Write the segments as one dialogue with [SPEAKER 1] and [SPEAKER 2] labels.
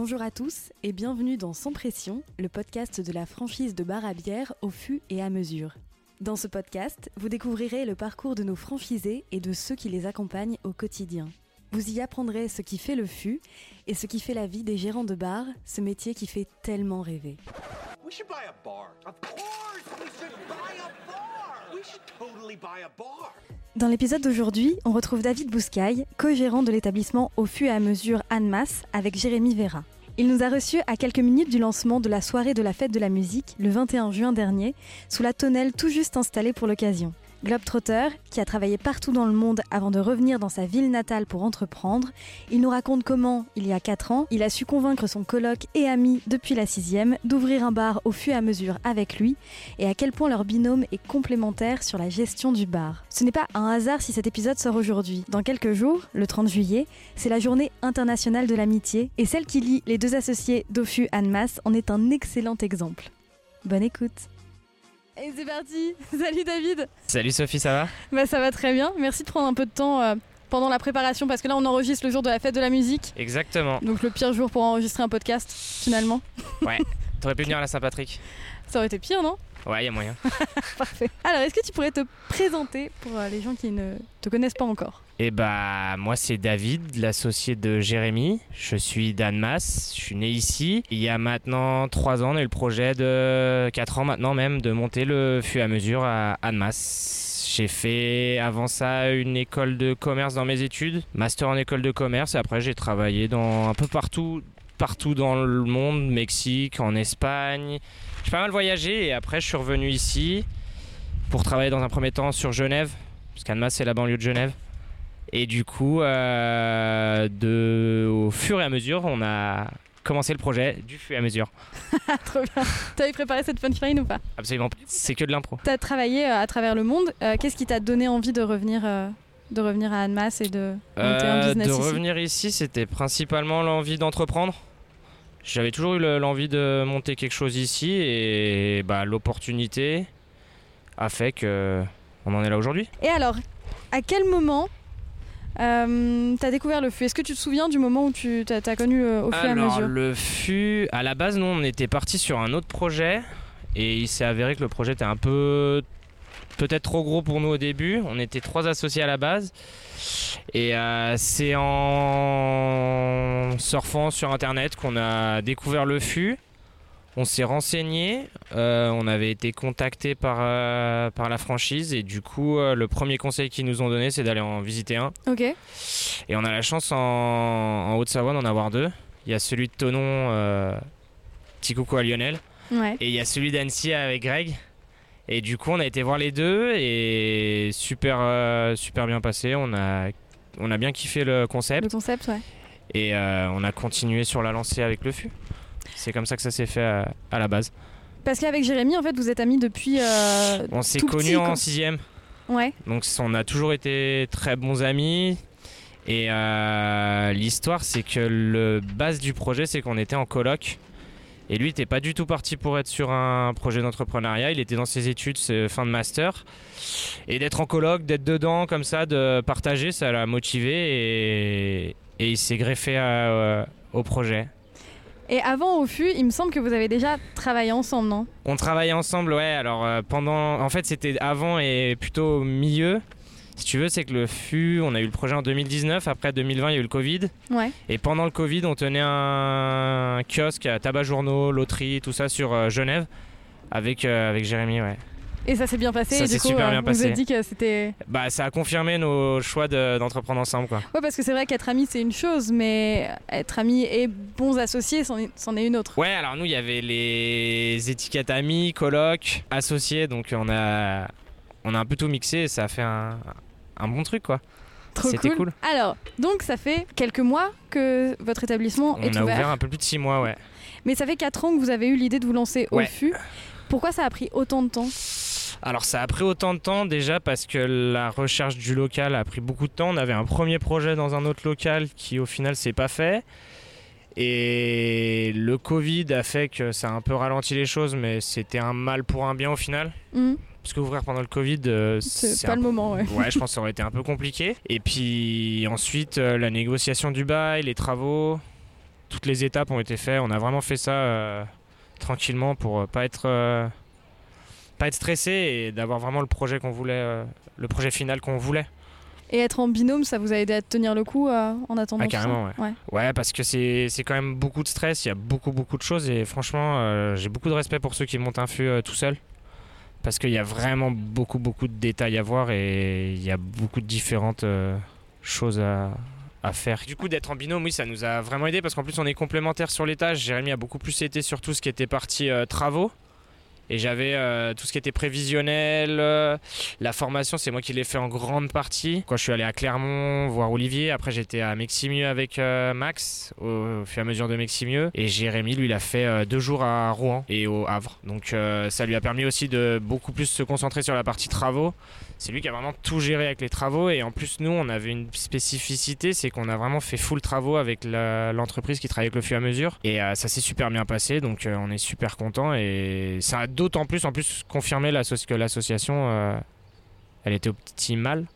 [SPEAKER 1] Bonjour à tous et bienvenue dans Sans Pression, le podcast de la franchise de bar à bière au fût et à mesure. Dans ce podcast, vous découvrirez le parcours de nos franchisés et de ceux qui les accompagnent au quotidien. Vous y apprendrez ce qui fait le fût et ce qui fait la vie des gérants de bar, ce métier qui fait tellement rêver.
[SPEAKER 2] We should totally buy a bar.
[SPEAKER 1] Dans l'épisode d'aujourd'hui, on retrouve David Bouscaille, co-gérant de l'établissement au fût et à mesure Annemasse avec Jérémy Vera. Il nous a reçus à quelques minutes du lancement de la soirée de la fête de la musique, le 21 juin dernier, sous la tonnelle tout juste installée pour l'occasion. Globetrotter, qui a travaillé partout dans le monde avant de revenir dans sa ville natale pour entreprendre, il nous raconte comment, il y a 4 ans, il a su convaincre son coloc et ami depuis la 6 d'ouvrir un bar au fur et à mesure avec lui et à quel point leur binôme est complémentaire sur la gestion du bar. Ce n'est pas un hasard si cet épisode sort aujourd'hui. Dans quelques jours, le 30 juillet, c'est la journée internationale de l'amitié et celle qui lie les deux associés Dofu Annemasse en est un excellent exemple. Bonne écoute et c'est parti Salut David
[SPEAKER 3] Salut Sophie, ça va?
[SPEAKER 1] Bah ça va très bien, merci de prendre un peu de temps euh, pendant la préparation parce que là on enregistre le jour de la fête de la musique.
[SPEAKER 3] Exactement.
[SPEAKER 1] Donc le pire jour pour enregistrer un podcast finalement.
[SPEAKER 3] Ouais, t'aurais pu venir à la Saint-Patrick.
[SPEAKER 1] Ça aurait été pire non?
[SPEAKER 3] Ouais, y a moyen.
[SPEAKER 1] Parfait. Alors est-ce que tu pourrais te présenter pour euh, les gens qui ne te connaissent pas encore?
[SPEAKER 3] Et bah, moi c'est David, l'associé de Jérémy. Je suis d'Annemasse, je suis né ici. Il y a maintenant 3 ans, on a eu le projet de 4 ans maintenant même de monter le fût à mesure à Annemasse. J'ai fait avant ça une école de commerce dans mes études, master en école de commerce, et après j'ai travaillé dans un peu partout, partout dans le monde, Mexique, en Espagne. J'ai pas mal voyagé et après je suis revenu ici pour travailler dans un premier temps sur Genève, parce qu'Annemasse c'est la banlieue de Genève. Et du coup, euh, de, au fur et à mesure, on a commencé le projet du fur et à mesure.
[SPEAKER 1] Trop bien. T'avais préparé cette punchline ou pas?
[SPEAKER 3] Absolument, c'est que de l'impro.
[SPEAKER 1] T'as travaillé euh, à travers le monde. Euh, Qu'est-ce qui t'a donné envie de revenir, euh, de revenir à Annemasse et de monter un business
[SPEAKER 3] de
[SPEAKER 1] ici?
[SPEAKER 3] revenir ici, c'était principalement l'envie d'entreprendre. J'avais toujours eu le- l'envie de monter quelque chose ici et bah, l'opportunité a fait que on en est là aujourd'hui.
[SPEAKER 1] Et alors, à quel moment euh, t'as découvert le fût? Est-ce que tu te souviens du moment où tu t'as as connu euh, au fur et à
[SPEAKER 3] Alors
[SPEAKER 1] mesure?
[SPEAKER 3] le fut à la base nous on était parti sur un autre projet et il s'est avéré que le projet était un peu peut-être trop gros pour nous au début. On était trois associés à la base et euh, c'est en surfant sur internet qu'on a découvert le fût. On s'est renseigné, euh, on avait été contacté par, euh, par la franchise et du coup le premier conseil qu'ils nous ont donné c'est d'aller en visiter un.
[SPEAKER 1] Ok.
[SPEAKER 3] Et on a la chance en, en Haute-Savoie d'en avoir deux. Il y a celui de Tonon, petit coucou à Lionel,
[SPEAKER 1] Ouais.
[SPEAKER 3] et il y a celui d'Annecy avec Greg. Et du coup, on a été voir les deux et super, euh, super bien passé. On a, on a bien kiffé le concept
[SPEAKER 1] Le concept, ouais.
[SPEAKER 3] et euh, on a continué sur la lancée avec le fût. C'est comme ça que ça s'est fait à, à la base.
[SPEAKER 1] Parce qu'avec Jérémy, en fait, vous êtes amis depuis. euh,
[SPEAKER 3] On s'est connus en sixième.
[SPEAKER 1] Ouais.
[SPEAKER 3] Donc on a toujours été très bons amis. Et euh, l'histoire, c'est que le base du projet, c'est qu'on était en coloc. Et lui, il n'était pas du tout parti pour être sur un projet d'entrepreneuriat. Il était dans ses études, fin de master. Et d'être en coloc, d'être dedans, comme ça, de partager, ça l'a motivé. Et, et il s'est greffé à, euh, au projet.
[SPEAKER 1] Et avant au fût, il me semble que vous avez déjà travaillé ensemble, non?
[SPEAKER 3] On travaillait ensemble, ouais. Alors euh, pendant, en fait, c'était avant et plutôt au milieu. Si tu veux, c'est que le fut, on a eu le projet en 2019. Après 2020, il y a eu le Covid.
[SPEAKER 1] Ouais.
[SPEAKER 3] Et pendant le Covid, on tenait un kiosque à tabac journaux, loterie, tout ça sur euh, Genève avec euh, avec Jérémy, ouais.
[SPEAKER 1] Et ça s'est bien passé.
[SPEAKER 3] Ça
[SPEAKER 1] et du
[SPEAKER 3] s'est
[SPEAKER 1] coup,
[SPEAKER 3] super
[SPEAKER 1] euh,
[SPEAKER 3] bien
[SPEAKER 1] vous vous
[SPEAKER 3] passé.
[SPEAKER 1] êtes dit que c'était.
[SPEAKER 3] Bah, ça a confirmé nos choix de- d'entreprendre ensemble, quoi.
[SPEAKER 1] Ouais, parce que c'est vrai qu'être ami, c'est une chose, mais être ami et bons associés, c'en est, c'en est une autre.
[SPEAKER 3] Ouais, alors nous, il y avait les étiquettes amis, coloc, associés, donc on a on a un peu tout mixé et ça a fait un, un bon truc, quoi. C'était cool.
[SPEAKER 1] Alors, donc ça fait quelques mois que votre établissement
[SPEAKER 3] On
[SPEAKER 1] est
[SPEAKER 3] a
[SPEAKER 1] ouvert,
[SPEAKER 3] ouvert un peu plus de 6 mois, ouais.
[SPEAKER 1] mais ça fait 4 ans que vous avez eu l'idée de vous lancer au fût. Pourquoi ça a pris autant de temps?
[SPEAKER 3] Alors ça a pris autant de temps déjà parce que la recherche du local a pris beaucoup de temps. On avait un premier projet dans un autre local qui au final s'est pas fait. Et le Covid a fait que ça a un peu ralenti les choses, mais c'était un mal pour un bien au final.
[SPEAKER 1] Hmm,
[SPEAKER 3] Parce qu'ouvrir pendant le Covid, euh,
[SPEAKER 1] C'est
[SPEAKER 3] un
[SPEAKER 1] pas le moment, ouais.
[SPEAKER 3] Ouais, je pense que ça aurait été un peu compliqué. Et puis ensuite, euh, la négociation du bail, les travaux. toutes les étapes ont été faites. On a vraiment fait ça euh, tranquillement pour pas être, pas être stressé et d'avoir vraiment le projet qu'on voulait, le projet final qu'on voulait.
[SPEAKER 1] Et être en binôme, ça vous a aidé à tenir le coup euh, en attendant
[SPEAKER 3] Ah, carrément, ouais.
[SPEAKER 1] Ouais.
[SPEAKER 3] Ouais, parce que c'est c'est quand même beaucoup de stress, il y a beaucoup, beaucoup de choses et franchement, euh, j'ai beaucoup de respect pour ceux qui montent un fût euh, tout seul. Parce qu'il y a vraiment beaucoup, beaucoup de détails à voir et il y a beaucoup de différentes euh, choses à, faire. Du coup, d'être en binôme, oui, ça nous a vraiment aidé parce qu'en plus, on est complémentaires sur tâches. Jérémy a beaucoup plus été sur tout ce qui était partie euh, travaux. Et j'avais euh, tout ce qui était prévisionnel, euh, la formation, c'est moi qui l'ai fait en grande partie. Quand je suis allé à Clermont voir Olivier, après j'étais à Meximieux avec euh, Max, au, au fur et à mesure de Meximieux. Et Jérémy, lui, il a fait deux jours à Rouen et au Havre. Donc ça lui a permis aussi de beaucoup plus se concentrer sur la partie travaux. C'est lui qui a vraiment tout géré avec les travaux. Et en plus, nous, on avait une spécificité, c'est qu'on a vraiment fait full travaux avec l'entreprise qui travaille avec le fur et à mesure. Et euh, ça s'est super bien passé, donc euh, on est super content. Et ça a d'autant plus, en plus, confirmé que l'association, euh, elle était optimale.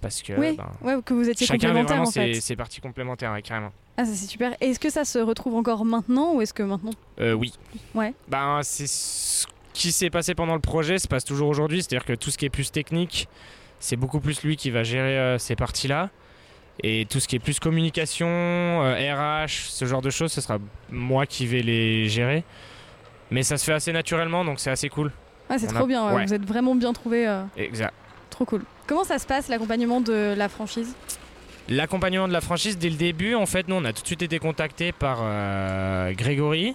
[SPEAKER 3] Parce que
[SPEAKER 1] Oui,
[SPEAKER 3] ben,
[SPEAKER 1] ouais, que vous étiez
[SPEAKER 3] chacun avait
[SPEAKER 1] complémentaires
[SPEAKER 3] vraiment
[SPEAKER 1] en fait.
[SPEAKER 3] ses, ses parties complémentaires, ouais, carrément.
[SPEAKER 1] Ah, ça c'est super. Est-ce que ça se retrouve encore maintenant ou est-ce que maintenant.
[SPEAKER 3] Euh, oui.
[SPEAKER 1] Ouais.
[SPEAKER 3] Ben, c'est ce qui s'est passé pendant le projet, se passe toujours aujourd'hui. C'est-à-dire que tout ce qui est plus technique, c'est beaucoup plus lui qui va gérer euh, ces parties-là. Et tout ce qui est plus communication, euh, RH, ce genre de choses, ce sera moi qui vais les gérer. Mais ça se fait assez naturellement, donc c'est assez cool.
[SPEAKER 1] Ah, c'est
[SPEAKER 3] On
[SPEAKER 1] trop
[SPEAKER 3] a-
[SPEAKER 1] bien, ouais.
[SPEAKER 3] ouais.
[SPEAKER 1] vous êtes vraiment bien trouvé.
[SPEAKER 3] Exact.
[SPEAKER 1] trop cool. Comment ça se passe l'accompagnement de la franchise?
[SPEAKER 3] L'accompagnement de la franchise, dès le début, en fait, nous, on a tout de suite été contacté par euh, Grégory,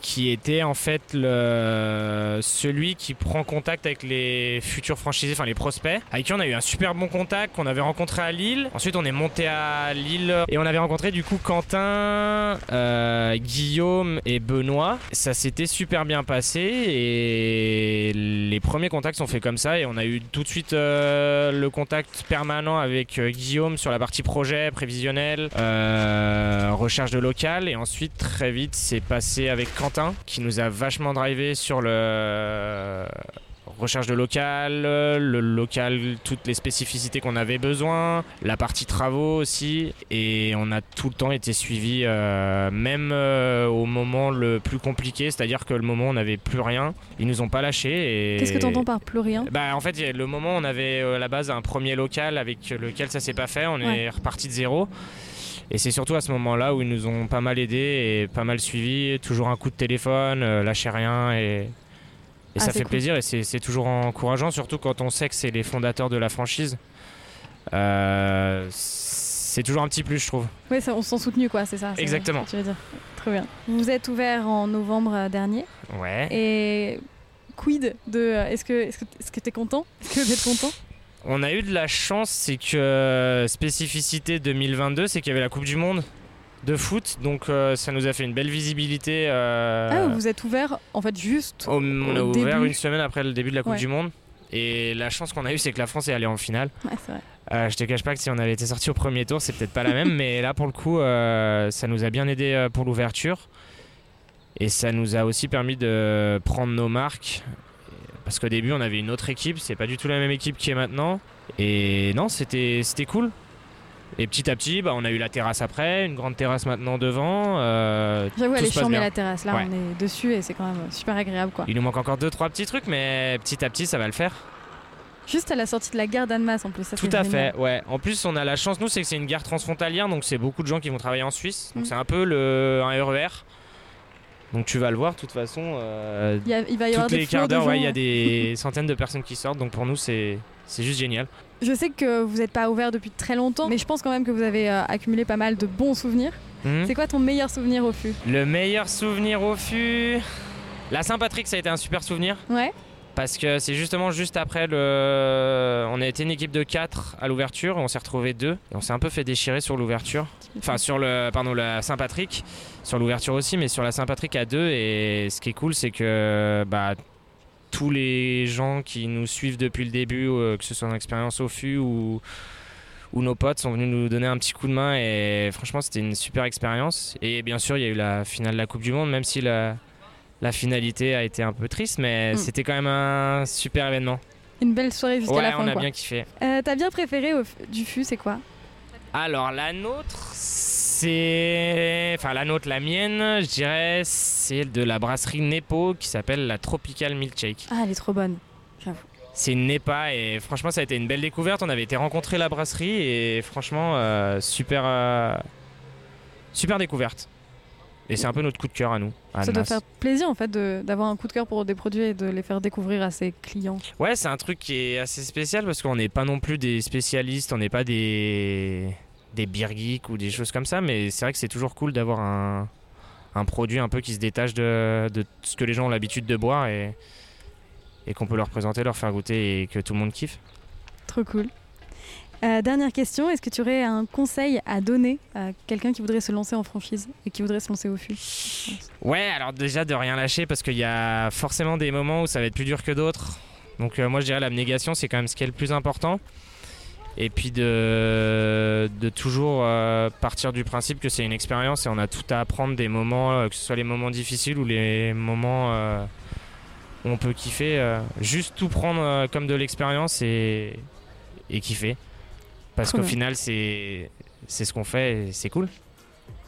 [SPEAKER 3] qui était en fait celui qui prend contact avec les futurs franchisés, enfin les prospects, avec qui on a eu un super bon contact qu'on avait rencontré à Lille. Ensuite, on est monté à Lille et on avait rencontré du coup Quentin, euh, Guillaume et Benoît. Ça s'était super bien passé et les premiers contacts sont faits comme ça et on a eu tout de suite euh, le contact permanent avec euh, Guillaume sur la partie projet, prévisionnel, recherche de local et ensuite très vite c'est passé avec Quentin qui nous a vachement drivé sur le recherche de local, le local, toutes les spécificités qu'on avait besoin, la partie travaux aussi, et on a tout le temps été suivi, euh, même euh, au moment le plus compliqué, c'est-à-dire que le moment où on n'avait plus rien, ils nous ont pas lâchés. Et...
[SPEAKER 1] Qu'est-ce que tu entends par plus rien?
[SPEAKER 3] Bah, en fait, le moment où on avait euh, à la base un premier local avec lequel ça s'est pas fait, on
[SPEAKER 1] Ouais.
[SPEAKER 3] est reparti de zéro. Et c'est surtout à ce moment-là où ils nous ont pas mal aidés et pas mal suivis. Toujours un coup de téléphone, euh, lâchez rien et, et
[SPEAKER 1] Ah,
[SPEAKER 3] ça fait
[SPEAKER 1] cool.
[SPEAKER 3] plaisir et c'est toujours encourageant, surtout quand on sait que c'est les fondateurs de la franchise. Euh, c'est toujours un petit plus, je trouve.
[SPEAKER 1] Oui, ça, on se sent soutenu, quoi, c'est ça
[SPEAKER 3] Exactement.
[SPEAKER 1] Tu veux dire. Très bien. Vous êtes ouvert en novembre euh, dernier.
[SPEAKER 3] Ouais.
[SPEAKER 1] Et quid de. euh, Est-ce que est-ce que t'es content? Est-ce que vous êtes content?
[SPEAKER 3] On a eu de la chance, c'est que euh, spécificité 2022, c'est qu'il y avait la Coupe du Monde de foot, donc euh, ça nous a fait une belle visibilité. euh,
[SPEAKER 1] Ah, vous êtes ouvert en fait juste.
[SPEAKER 3] au- on a ouvert
[SPEAKER 1] début.
[SPEAKER 3] une semaine après le début de la Coupe
[SPEAKER 1] Ouais.
[SPEAKER 3] du Monde. Et la chance qu'on a eue, c'est que la France est allée en finale.
[SPEAKER 1] Ouais, vrai.
[SPEAKER 3] Euh, je te cache pas que si on avait été sorti au premier tour, c'est peut-être pas la même, mais là pour le coup, ça nous a bien aidé pour l'ouverture. Et ça nous a aussi permis de prendre nos marques. Parce qu'au début, on avait une autre équipe, c'est pas du tout la même équipe qui est maintenant. Et non, c'était cool. Et petit à petit, bah, on a eu la terrasse après, une grande terrasse maintenant devant. euh,
[SPEAKER 1] J'avoue, elle est chambée la terrasse. Là,
[SPEAKER 3] Ouais.
[SPEAKER 1] on est dessus et c'est quand même super agréable, quoi.
[SPEAKER 3] Il nous manque encore deux trois petits trucs, mais petit à petit, ça va le faire.
[SPEAKER 1] Juste à la sortie de la gare d'Annemasse en plus. Ça,
[SPEAKER 3] Tout à
[SPEAKER 1] génial.
[SPEAKER 3] fait, ouais. En plus, on a la chance, nous, c'est que c'est une gare transfrontalière, donc c'est beaucoup de gens qui vont travailler en Suisse. Donc
[SPEAKER 1] Mm.
[SPEAKER 3] c'est un peu le, un RER. Donc tu vas le voir, de toute façon. euh,
[SPEAKER 1] Il, y a- il va y avoir
[SPEAKER 3] les quarts d'heure, ouais, il y a des centaines de personnes qui sortent. Donc pour nous, c'est c'est juste génial.
[SPEAKER 1] Je sais que vous n'êtes pas ouvert depuis très longtemps, mais je pense quand même que vous avez euh, accumulé pas mal de bons souvenirs.
[SPEAKER 3] Mhm.
[SPEAKER 1] C'est quoi ton meilleur souvenir au fût?
[SPEAKER 3] Le meilleur souvenir au fût? La Saint-Patrick, ça a été un super souvenir.
[SPEAKER 1] Ouais.
[SPEAKER 3] Parce que c'est justement juste après le. On a été une équipe de 4 à l'ouverture, on s'est retrouvé deux. Et on s'est un peu fait déchirer sur l'ouverture. Enfin, sur le. Pardon, la Saint-Patrick. Sur l'ouverture aussi, mais sur la Saint-Patrick à deux. Et ce qui est cool, c'est que. Bah, tous les gens qui nous suivent depuis le début, euh, que ce soit dans l'expérience au FU ou nos potes, sont venus nous donner un petit coup de main. Et franchement, c'était une super expérience. Et bien sûr, il y a eu la finale de la Coupe du Monde, même si la, la finalité a été un peu triste, mais
[SPEAKER 1] Mm.
[SPEAKER 3] c'était quand même un super événement.
[SPEAKER 1] Une belle soirée jusqu'à
[SPEAKER 3] Ouais,
[SPEAKER 1] la fin.
[SPEAKER 3] on a
[SPEAKER 1] quoi.
[SPEAKER 3] bien kiffé.
[SPEAKER 1] Euh, Ta bien préférée au du fût, c'est quoi?
[SPEAKER 3] Alors la nôtre, c'est enfin la nôtre, la mienne, je dirais, c'est de la brasserie Nepo qui s'appelle la Tropical Milkshake.
[SPEAKER 1] Ah, elle est trop bonne.
[SPEAKER 3] C'est une NEPA et franchement ça a été une belle découverte. On avait été rencontrer la brasserie et franchement euh, super, euh, super découverte. Et c'est un peu notre coup de cœur à nous. à
[SPEAKER 1] Ça doit faire plaisir en fait d'avoir un coup de cœur pour des produits et de les faire découvrir à ses clients.
[SPEAKER 3] Ouais, c'est un truc qui est assez spécial parce qu'on n'est pas non plus des spécialistes, on n'est pas des des beer geeks ou des choses comme ça, mais c'est vrai que c'est toujours cool d'avoir un, un produit un peu qui se détache de, de ce que les gens ont l'habitude de boire et, et qu'on peut leur présenter, leur faire goûter et que tout le monde kiffe.
[SPEAKER 1] Trop cool. Euh, dernière question, est-ce que tu aurais un conseil à donner à quelqu'un qui voudrait se lancer en franchise et qui voudrait se lancer au fût
[SPEAKER 3] Ouais, alors déjà de rien lâcher parce qu'il y a forcément des moments où ça va être plus dur que d'autres. Donc euh, moi je dirais l'abnégation c'est quand même ce qui est le plus important. Et puis de, toujours euh, partir du principe que c'est une expérience et on a tout à apprendre des moments, que ce soit les moments difficiles ou les moments où on peut kiffer. juste tout prendre comme de l'expérience et kiffer. Parce
[SPEAKER 1] Trop
[SPEAKER 3] qu'au
[SPEAKER 1] bien.
[SPEAKER 3] final c'est c'est ce qu'on fait et c'est cool.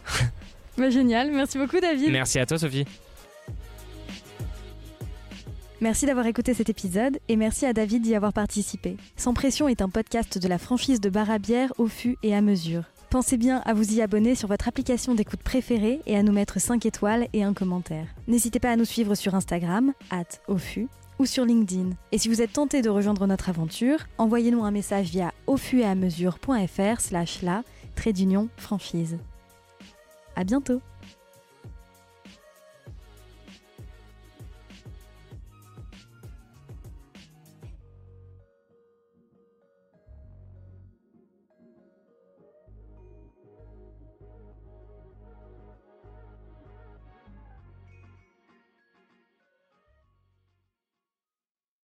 [SPEAKER 1] Bah, Génial, merci beaucoup David.
[SPEAKER 3] Merci à toi Sophie.
[SPEAKER 1] Merci d'avoir écouté cet épisode et merci à David d'y avoir participé. Sans pression est un podcast de la franchise de bar à bière au fût et à mesure. Pensez bien à vous y abonner sur votre application d'écoute préférée et à nous mettre 5 étoiles et un commentaire. N'hésitez pas à nous suivre sur Instagram, at au fût, sur LinkedIn. Et si vous êtes tenté de rejoindre notre aventure, envoyez-nous un message via au fût et à mesure.fr slash la trait d'union franchise. À bientôt